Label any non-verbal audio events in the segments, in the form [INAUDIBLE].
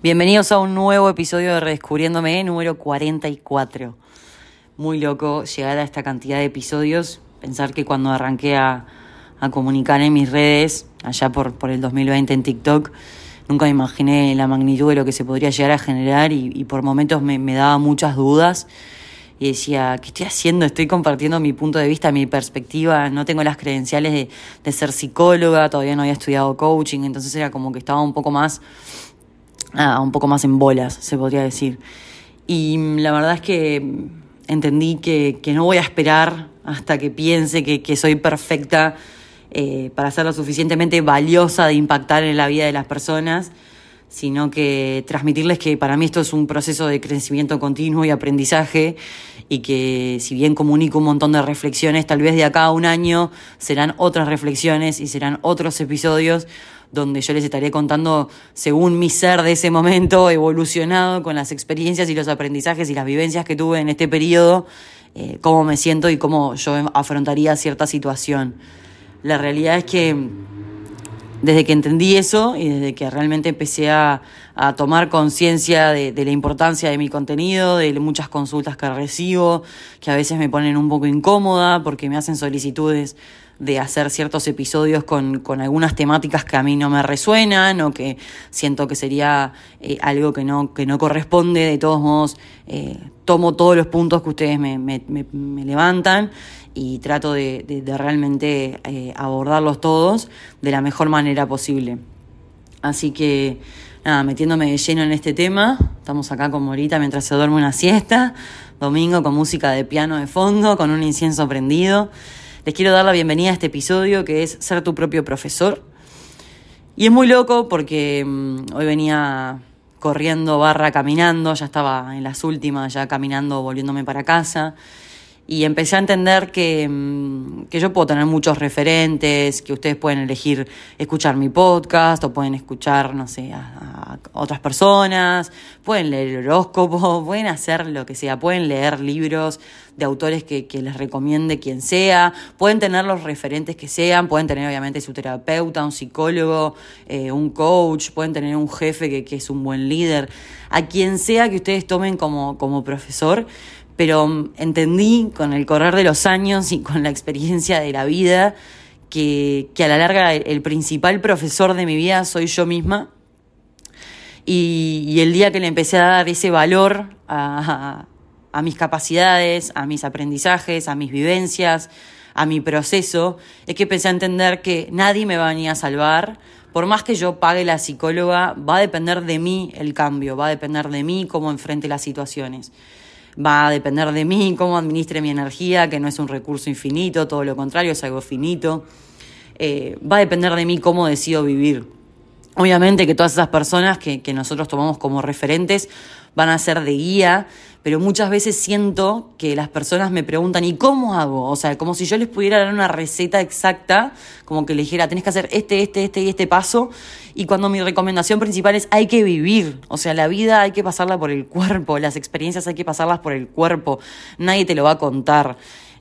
Bienvenidos a un nuevo episodio de Redescubriéndome, número 44. Muy loco llegar a esta cantidad de episodios. Pensar que cuando arranqué a, comunicar en mis redes, allá por, por el 2020 en TikTok, nunca me imaginé la magnitud de lo que se podría llegar a generar y, por momentos me, daba muchas dudas y decía, ¿qué estoy haciendo? Estoy compartiendo mi punto de vista, mi perspectiva, no tengo las credenciales de, de ser psicóloga, todavía no había estudiado coaching, entonces era como que estaba un poco más ah, un poco más en bolas, se podría decir. Y la verdad es que entendí que, no voy a esperar hasta que piense que, soy perfecta eh, para ser lo suficientemente valiosa de impactar en la vida de las personas, sino que transmitirles que para mí esto es un proceso de crecimiento continuo y aprendizaje y que si bien comunico un montón de reflexiones, tal vez de acá a un año serán otras reflexiones y serán otros episodios donde yo les estaré contando según mi ser de ese momento, [LAUGHS] evolucionado con las experiencias y los aprendizajes y las vivencias que tuve en este periodo, eh, cómo me siento y cómo yo afrontaría cierta situación. La realidad es que desde que entendí eso y desde que realmente empecé a, tomar conciencia de, de, la importancia de mi contenido, de muchas consultas que recibo, que a veces me ponen un poco incómoda porque me hacen solicitudes de hacer ciertos episodios con, con, algunas temáticas que a mí no me resuenan o que siento que sería eh, algo que no, que no corresponde. De todos modos, eh, tomo todos los puntos que ustedes me, me, me, levantan y trato de, de, realmente eh, abordarlos todos de la mejor manera posible. Así que, nada, metiéndome de lleno en este tema, estamos acá con Morita mientras se duerme una siesta, domingo con música de piano de fondo, con un incienso prendido. Les quiero dar la bienvenida a este episodio que es Ser tu propio profesor. Y es muy loco porque mm, hoy venía corriendo barra caminando, ya estaba en las últimas, ya caminando, volviéndome para casa y empecé a entender que, mm, que, yo puedo tener muchos referentes, que ustedes pueden elegir escuchar mi podcast o pueden escuchar, no sé, a, otras personas, pueden leer el horóscopo, [LAUGHS] pueden hacer lo que sea, pueden leer libros de autores que, que les recomiende quien sea, pueden tener los referentes que sean, pueden tener obviamente su terapeuta, un psicólogo, eh, un coach, pueden tener un jefe que, que es un buen líder, a quien sea que ustedes tomen como, como profesor pero entendí con el correr de los años y con la experiencia de la vida que, a la larga el, principal profesor de mi vida soy yo misma. Y, el día que le empecé a dar ese valor a, a mis capacidades, a mis aprendizajes, a mis vivencias, a mi proceso, es que empecé a entender que nadie me va a venir a salvar. Por más que yo pague la psicóloga, va a depender de mí el cambio, va a depender de mí cómo enfrente las situaciones va a depender de mí cómo administre mi energía, que no es un recurso infinito, todo lo contrario, es algo finito. Eh, va a depender de mí cómo decido vivir. Obviamente que todas esas personas que, que nosotros tomamos como referentes van a ser de guía, pero muchas veces siento que las personas me preguntan, ¿y cómo hago? O sea, como si yo les pudiera dar una receta exacta, como que les dijera, tenés que hacer este, este, este y este paso, y cuando mi recomendación principal es, hay que vivir, o sea, la vida hay que pasarla por el cuerpo, las experiencias hay que pasarlas por el cuerpo, nadie te lo va a contar.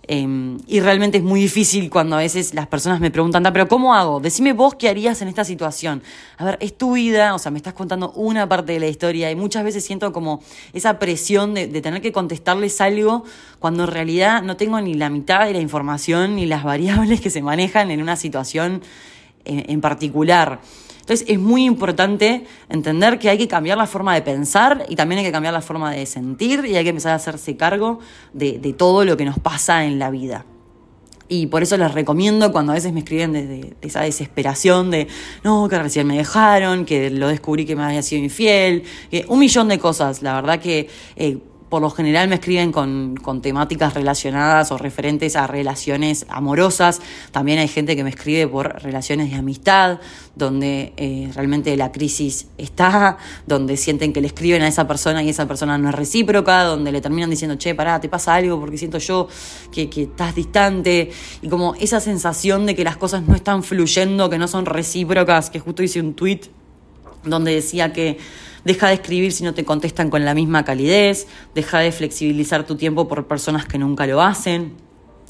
Em, y realmente es muy difícil cuando a veces las personas me preguntan, pero ¿cómo hago? Decime vos qué harías en esta situación. A ver, es tu vida, o sea, me estás contando una parte de la historia y muchas veces siento como esa presión de, tener que contestarles algo cuando en realidad no tengo ni la mitad de la información ni las [LAUGHS] variables que se manejan en una situación en particular. Entonces es muy importante entender que hay que cambiar la forma de pensar y también hay que cambiar la forma de sentir y hay que empezar a hacerse cargo de, todo lo que nos pasa en la vida. Y por eso les recomiendo cuando a veces me escriben de, esa desesperación de, no, que recién me dejaron, que lo descubrí que me había sido infiel, que un millón de cosas. La verdad que eh, por lo general me escriben con, temáticas relacionadas o referentes a relaciones amorosas. También hay gente que me escribe por relaciones de amistad, donde eh, realmente la crisis está, donde sienten que le escriben a esa persona y esa persona no es recíproca, donde le terminan diciendo, che, pará, te pasa algo porque siento yo que, que estás distante. Y como esa sensación de que las cosas no están fluyendo, que no son recíprocas, que justo hice un tweet donde decía que Deja de escribir si no te contestan con la misma calidez, deja de flexibilizar tu tiempo por personas que nunca lo hacen,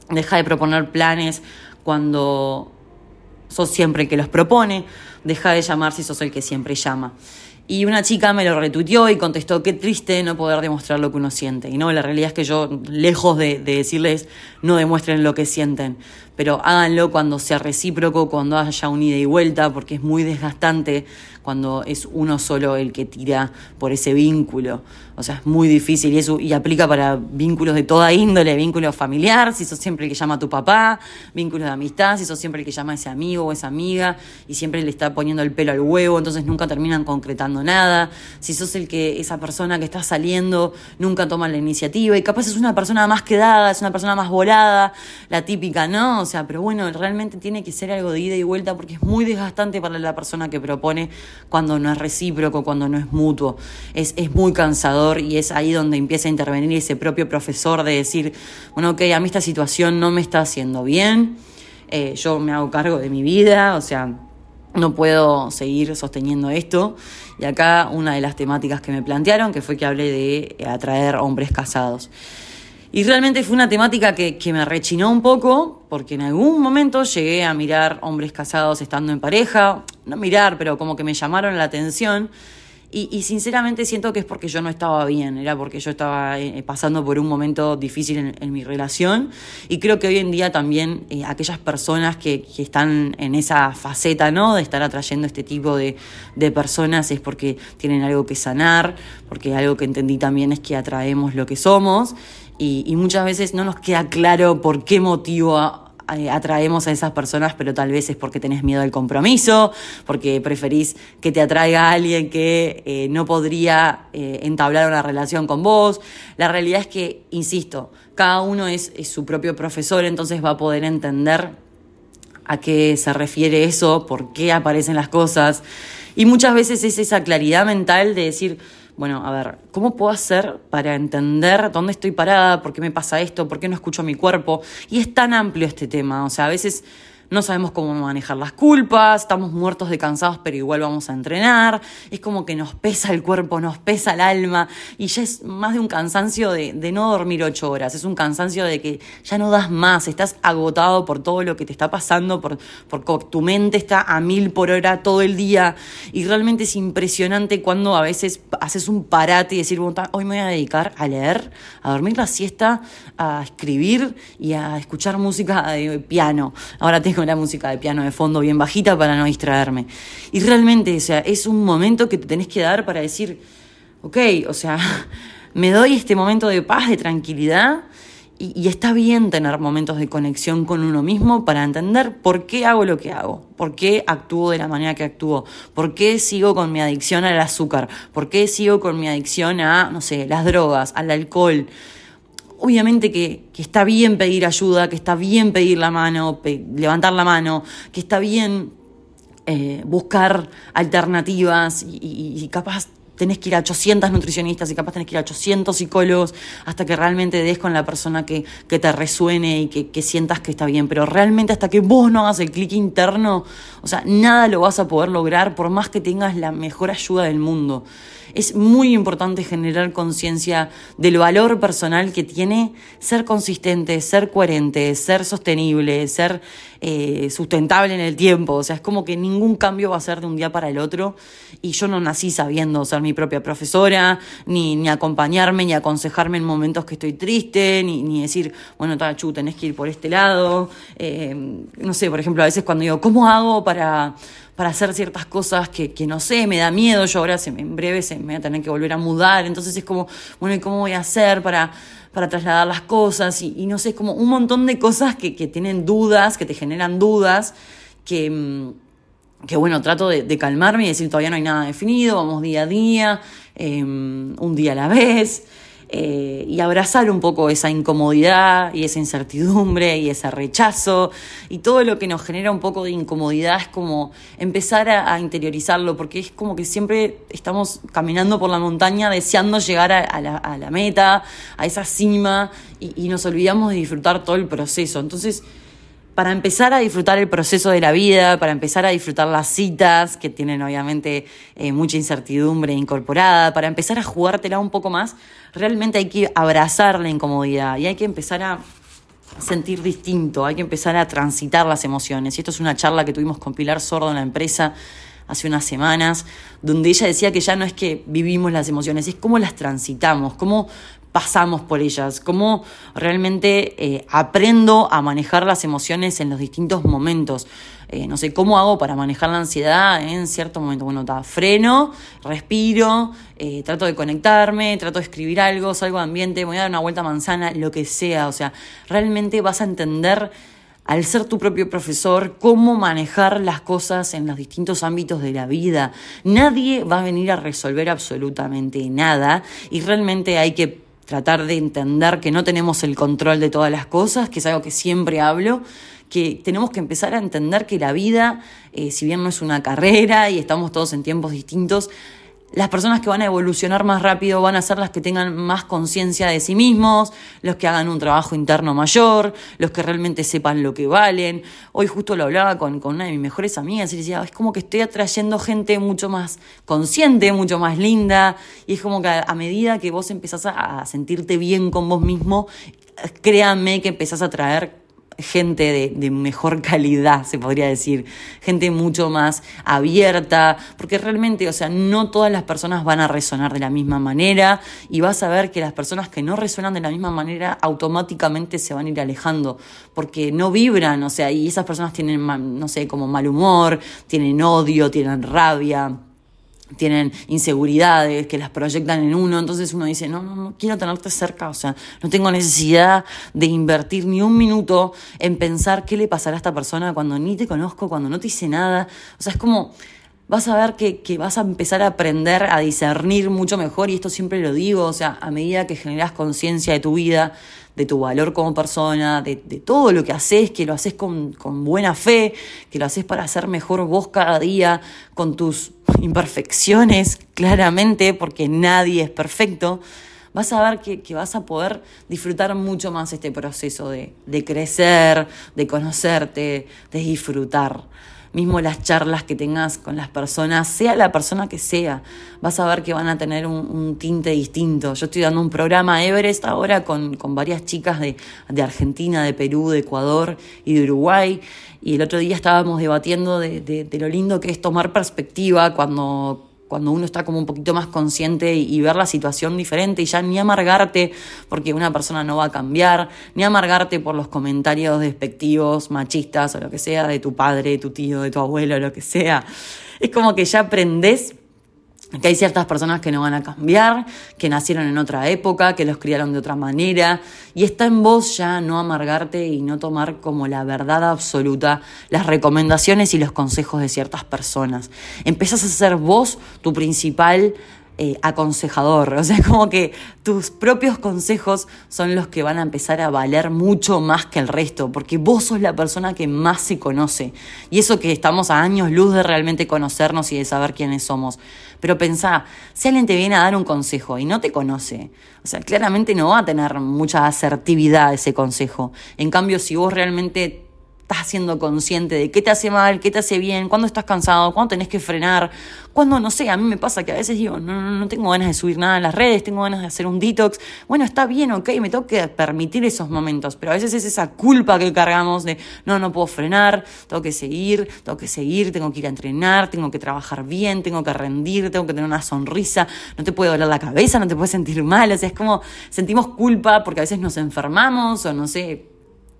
deja de proponer planes cuando sos siempre el que los propone, deja de llamar si sos el que siempre llama. Y una chica me lo retuiteó y contestó, qué triste no poder demostrar lo que uno siente. Y no, la realidad es que yo, lejos de, de decirles, no demuestren lo que sienten, pero háganlo cuando sea recíproco, cuando haya un ida y vuelta, porque es muy desgastante cuando es uno solo el que tira por ese vínculo. O sea, es muy difícil y eso y aplica para vínculos de toda índole, vínculo familiar, si sos siempre el que llama a tu papá, vínculos de amistad, si sos siempre el que llama a ese amigo o esa amiga y siempre le está poniendo el pelo al huevo, entonces nunca terminan concretando nada. Si sos el que esa persona que está saliendo nunca toma la iniciativa y capaz es una persona más quedada, es una persona más volada, la típica, ¿no? O sea, pero bueno, realmente tiene que ser algo de ida y vuelta porque es muy desgastante para la persona que propone cuando no es recíproco, cuando no es mutuo. Es, es muy cansador y es ahí donde empieza a intervenir ese propio profesor de decir, bueno, ok, a mí esta situación no me está haciendo bien, eh, yo me hago cargo de mi vida, o sea, no puedo seguir sosteniendo esto. Y acá una de las temáticas que me plantearon, que fue que hablé de atraer hombres casados. Y realmente fue una temática que, que, me rechinó un poco, porque en algún momento llegué a mirar hombres casados estando en pareja, no mirar, pero como que me llamaron la atención. Y, sinceramente siento que es porque yo no estaba bien, era porque yo estaba eh, pasando por un momento difícil en, en, mi relación. Y creo que hoy en día también eh, aquellas personas que, que, están en esa faceta, ¿no? De estar atrayendo este tipo de, de personas es porque tienen algo que sanar, porque algo que entendí también es que atraemos lo que somos. Y, muchas veces no nos queda claro por qué motivo atraemos a esas personas, pero tal vez es porque tenés miedo al compromiso, porque preferís que te atraiga a alguien que eh, no podría eh, entablar una relación con vos. La realidad es que, insisto, cada uno es, es su propio profesor, entonces va a poder entender a qué se refiere eso, por qué aparecen las cosas. Y muchas veces es esa claridad mental de decir, bueno, a ver, ¿cómo puedo hacer para entender dónde estoy parada? ¿Por qué me pasa esto? ¿Por qué no escucho mi cuerpo? Y es tan amplio este tema, o sea, a veces no sabemos cómo manejar las culpas, estamos muertos de cansados, pero igual vamos a entrenar, es como que nos pesa el cuerpo, nos pesa el alma, y ya es más de un cansancio de, no dormir ocho horas, es un cansancio de que ya no das más, estás agotado por todo lo que te está pasando, por, por tu mente está a mil por hora todo el día, y realmente es impresionante cuando a veces haces un parate y decir, hoy me voy a dedicar a leer, a dormir la siesta, a escribir y a escuchar música de piano. Ahora tengo con la música de piano de fondo bien bajita para no distraerme. Y realmente, o sea, es un momento que te tenés que dar para decir, ok, o sea, [LAUGHS] me doy este momento de paz, de tranquilidad, y, y, está bien tener momentos de conexión con uno mismo para entender por qué hago lo que hago, por qué actúo de la manera que actúo, por qué sigo con mi adicción al azúcar, por qué sigo con mi adicción a, no sé, las drogas, al alcohol obviamente que, que, está bien pedir ayuda, que está bien pedir la mano, levantar la mano, que está bien eh, buscar alternativas y, capaz tenés que ir a 800 nutricionistas y capaz tenés que ir a 800 psicólogos hasta que realmente des con la persona que, que te resuene y que, que, sientas que está bien. Pero realmente hasta que vos no hagas el clic interno, o sea, nada lo vas a poder lograr por más que tengas la mejor ayuda del mundo es muy importante generar conciencia del valor personal que tiene ser consistente, ser coherente, ser sostenible, ser eh, sustentable en el tiempo. O sea, es como que ningún cambio va a ser de un día para el otro. Y yo no nací sabiendo ser mi propia profesora, ni, ni acompañarme, ni aconsejarme en momentos que estoy triste, ni, ni decir, bueno, tachu, tenés que ir por este lado. Eh, no sé, por ejemplo, a veces cuando digo, ¿cómo hago para para hacer ciertas cosas que, que no sé, me da miedo, yo ahora se, en breve se me voy a tener que volver a mudar, entonces es como, bueno, ¿y cómo voy a hacer para, para trasladar las cosas? Y, y no sé, es como un montón de cosas que, que tienen dudas, que te generan dudas, que, que bueno, trato de, de, calmarme y decir, todavía no hay nada definido, vamos día a día, eh, un día a la vez eh, y abrazar un poco esa incomodidad y esa incertidumbre y ese rechazo y todo lo que nos genera un poco de incomodidad es como empezar a, interiorizarlo porque es como que siempre estamos caminando por la montaña deseando llegar a, a, la, a la, meta, a esa cima y, y nos olvidamos de disfrutar todo el proceso. Entonces, para empezar a disfrutar el proceso de la vida, para empezar a disfrutar las citas, que tienen obviamente eh, mucha incertidumbre incorporada, para empezar a jugártela un poco más, realmente hay que abrazar la incomodidad y hay que empezar a sentir distinto, hay que empezar a transitar las emociones. Y esto es una charla que tuvimos con Pilar Sordo en la empresa hace unas semanas, donde ella decía que ya no es que vivimos las emociones, es cómo las transitamos, cómo pasamos por ellas, cómo realmente eh, aprendo a manejar las emociones en los distintos momentos. Eh, no sé, ¿cómo hago para manejar la ansiedad en cierto momento? Bueno, está, freno, respiro, eh, trato de conectarme, trato de escribir algo, salgo de ambiente, voy a dar una vuelta a manzana, lo que sea. O sea, realmente vas a entender al ser tu propio profesor, cómo manejar las cosas en los distintos ámbitos de la vida. Nadie va a venir a resolver absolutamente nada y realmente hay que tratar de entender que no tenemos el control de todas las cosas, que es algo que siempre hablo, que tenemos que empezar a entender que la vida, eh, si bien no es una carrera y estamos todos en tiempos distintos, las personas que van a evolucionar más rápido van a ser las que tengan más conciencia de sí mismos, los que hagan un trabajo interno mayor, los que realmente sepan lo que valen. Hoy justo lo hablaba con, con una de mis mejores amigas y decía, es como que estoy atrayendo gente mucho más consciente, mucho más linda, y es como que a, medida que vos empezás a, sentirte bien con vos mismo, créanme que empezás a atraer gente de, mejor [LAUGHS] calidad, se podría decir, gente mucho más abierta, porque realmente, o sea, no todas las personas van a resonar de la misma manera y vas a ver que las personas que no resuenan de la misma manera automáticamente se van a ir alejando, porque no vibran, o sea, y esas personas tienen, no sé, como mal humor, tienen odio, tienen rabia tienen inseguridades que las proyectan en uno, entonces uno dice, no, no, no quiero tenerte cerca, o sea, no tengo necesidad de invertir ni un minuto en pensar qué le pasará a esta persona cuando ni te conozco, cuando no te hice nada, o sea, es como, vas a ver que, que vas a empezar a aprender a discernir mucho mejor, y esto siempre lo digo, o sea, a medida que generas conciencia de tu vida, de tu valor como persona, de, todo lo que haces, que lo haces con, con, buena fe, que lo haces para ser mejor vos cada día, con tus imperfecciones, claramente, porque nadie es perfecto, vas a ver que, que vas a poder disfrutar mucho más este proceso de, de crecer, de conocerte, de disfrutar mismo las charlas que tengas con las personas, sea la persona que sea, vas a ver que van a tener un, tinte distinto. Yo estoy dando un programa Everest ahora con, con varias chicas de, de, Argentina, de Perú, de Ecuador y de Uruguay. Y el otro día estábamos debatiendo de, de lo lindo que es tomar perspectiva cuando cuando uno está como un poquito más consciente y, ver la situación diferente y ya ni amargarte porque una persona no va a cambiar, ni amargarte por los comentarios despectivos, machistas o lo que sea de tu padre, de tu tío, de tu abuelo, lo que sea. Es como que ya aprendes que hay ciertas personas que no van a cambiar, que nacieron en otra época, que los criaron de otra manera, y está en vos ya no amargarte y no tomar como la verdad absoluta las recomendaciones y los consejos de ciertas personas. Empezás a ser vos tu principal eh, aconsejador. O sea, [LAUGHS] como que tus propios consejos son los que van a empezar a valer mucho más que el resto, porque vos sos la persona que más se conoce. Y eso que estamos a años luz de realmente conocernos y de saber quiénes somos. Pero pensá, si alguien te viene a dar un consejo y no te conoce, o sea, claramente no va a tener mucha asertividad ese consejo. En cambio, si vos realmente estás siendo consciente de qué te hace mal, qué te hace bien, cuándo estás cansado, cuándo tenés que frenar, cuándo, no sé, a mí me pasa que a veces digo, no, no, no tengo ganas de subir nada en las redes, tengo ganas de hacer un detox. Bueno, está bien, ok, me tengo que permitir esos momentos, pero a veces es esa culpa que cargamos de, no, no puedo frenar, tengo que seguir, tengo que seguir, tengo que ir a entrenar, tengo que trabajar bien, tengo que rendir, tengo que tener una sonrisa, no te puede doler la cabeza, no te puedes sentir mal, o sea, es como sentimos culpa porque a veces nos enfermamos o no sé,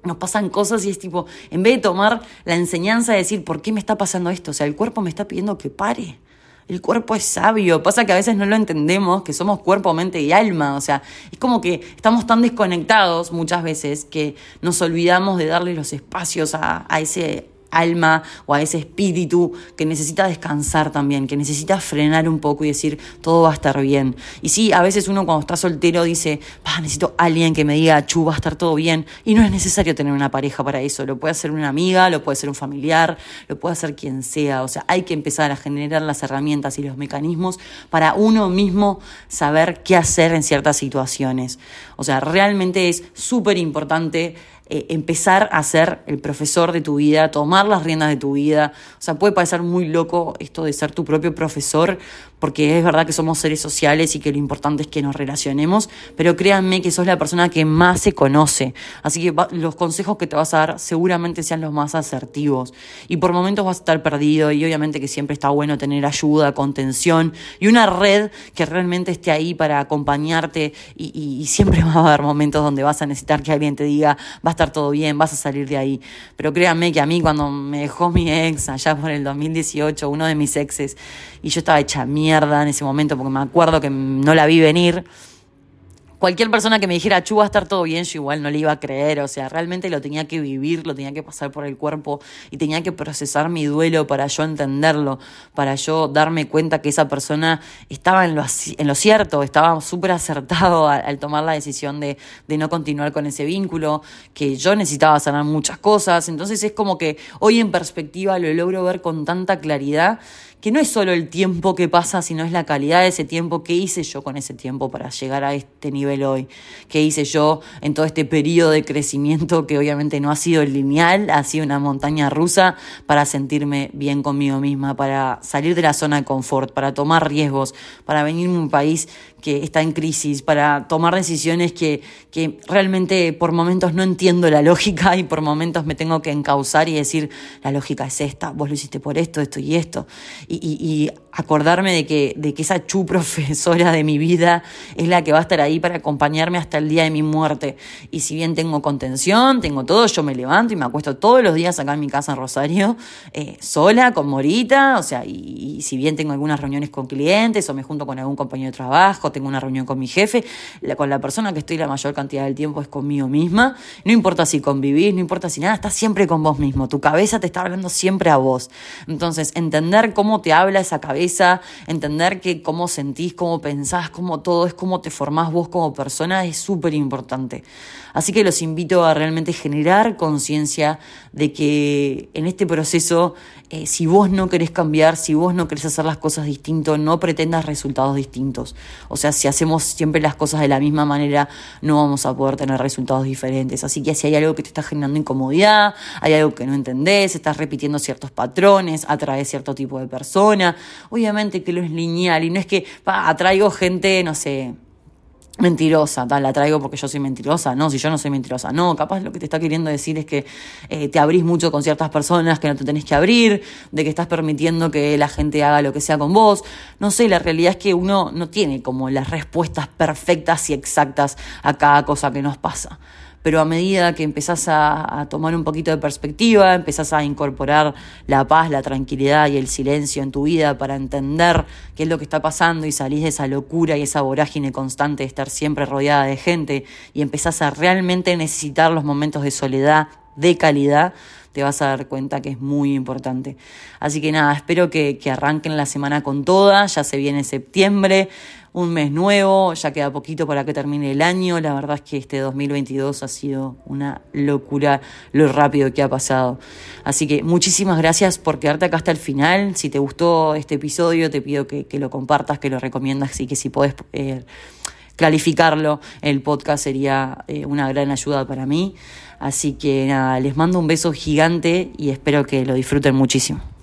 nos pasan cosas y es tipo, en vez de tomar la enseñanza de decir, ¿por qué me está pasando esto? O sea, el cuerpo me está pidiendo que pare. El cuerpo es sabio, pasa que a veces no lo entendemos, que somos cuerpo, mente y alma, o sea, es como que estamos tan desconectados muchas veces que nos olvidamos de darle los espacios a, a ese alma o a ese espíritu que necesita descansar también, que necesita frenar un poco y decir todo va a estar bien. Y sí, a veces uno cuando está soltero dice, necesito alguien que me diga, chu, va a estar todo bien. Y no es necesario tener una pareja para eso. Lo puede hacer una amiga, lo puede ser un familiar, lo puede hacer quien sea. O sea, hay que empezar a generar las herramientas y los mecanismos para uno mismo saber qué hacer en ciertas situaciones. O sea, realmente es súper importante eh, empezar a ser el profesor de tu vida, tomar las riendas de tu vida. O sea, puede parecer muy loco esto de ser tu propio profesor, porque es verdad que somos seres sociales y que lo importante es que nos relacionemos, pero créanme que sos la persona que más se conoce. Así que los consejos que te vas a dar seguramente sean los más asertivos. Y por momentos vas a estar perdido y obviamente que siempre está bueno tener ayuda, contención y una red que realmente esté ahí para acompañarte y, y siempre [LAUGHS] va a haber momentos donde vas a necesitar que alguien te diga, va a estar todo bien, vas a salir de ahí. Pero créanme que a mí cuando me dejó mi ex allá por el 2018, uno de mis exes, y yo estaba hecha mierda en ese momento porque me acuerdo que no la vi venir, cualquier persona que me dijera, Chu, va a estar todo bien, yo igual no le iba a creer. O sea, realmente lo tenía que vivir, lo tenía que pasar por el cuerpo y tenía que procesar mi duelo para yo entenderlo, para yo darme cuenta que esa persona estaba en lo, en lo cierto, estaba súper acertado al, tomar la decisión de, de no continuar con ese vínculo, que yo necesitaba sanar muchas cosas. Entonces es como que hoy en perspectiva lo logro ver con tanta claridad que no es solo el tiempo que pasa, sino es la calidad de ese tiempo, qué hice yo con ese tiempo para llegar a este nivel hoy, qué hice yo en todo este periodo de crecimiento que obviamente no ha sido lineal, ha sido una montaña rusa para sentirme bien conmigo misma, para salir de la zona de confort, para tomar riesgos, para venir a un país que está en crisis, para tomar decisiones que, que realmente por momentos no entiendo la lógica y por momentos me tengo que encauzar y decir, la lógica es esta, vos lo hiciste por esto, esto y esto. Y, y, y acordarme de que, de que esa chu profesora de mi vida es la que va a estar ahí para acompañarme hasta el día de mi muerte. Y si bien tengo contención, tengo todo, yo me levanto y me acuesto todos los días acá en mi casa en Rosario, eh, sola, con Morita, o sea, y, y, si bien tengo algunas reuniones con clientes o me junto con algún compañero de trabajo, tengo una reunión con mi jefe, con la persona que estoy la mayor cantidad del tiempo es conmigo misma, no importa si convivís, no importa si nada, estás siempre con vos mismo, tu cabeza te está hablando siempre a vos. Entonces, entender cómo te habla esa cabeza, entender que cómo sentís, cómo pensás, cómo todo es, cómo te formás vos como persona es súper importante. Así que los invito a realmente generar conciencia de que en este proceso, eh, si vos no querés cambiar, si vos no querés hacer las cosas distintos, no pretendas resultados distintos. Sea, si hacemos siempre las cosas de la misma manera, no vamos a poder tener resultados diferentes. Así que si hay algo que te está generando incomodidad, hay algo que no entendés, estás repitiendo ciertos patrones, atraes cierto tipo de persona, obviamente que lo es lineal y no es que atraigo gente, no sé, mentirosa, tal, la traigo porque yo soy mentirosa, no, si yo no soy mentirosa, no, capaz lo que te está queriendo decir es que eh, te abrís mucho con ciertas personas que no te tenés que abrir, de que estás permitiendo que la gente haga lo que sea con vos, no sé, la realidad es que uno no tiene como las respuestas perfectas y exactas a cada cosa que nos pasa pero a medida que empezás a, tomar un poquito de perspectiva, empezás a incorporar la paz, la tranquilidad y el silencio en tu vida para entender qué es lo que está pasando y salís de esa locura y esa vorágine constante de estar siempre rodeada de gente y empezás a realmente necesitar los momentos de soledad de calidad, te vas a dar cuenta que es muy importante. Así que nada, espero que, que arranquen la semana con toda, ya se viene septiembre, un mes nuevo, ya queda poquito para que termine el año. La verdad es que este 2022 ha sido una locura lo rápido que ha pasado. Así que muchísimas gracias por quedarte acá hasta el final. Si te gustó este episodio, te pido que, lo compartas, que lo recomiendas y que si podés... Eh, clarificarlo, el podcast sería eh, una gran ayuda para mí. Así que nada, les mando un beso gigante y espero que lo disfruten muchísimo.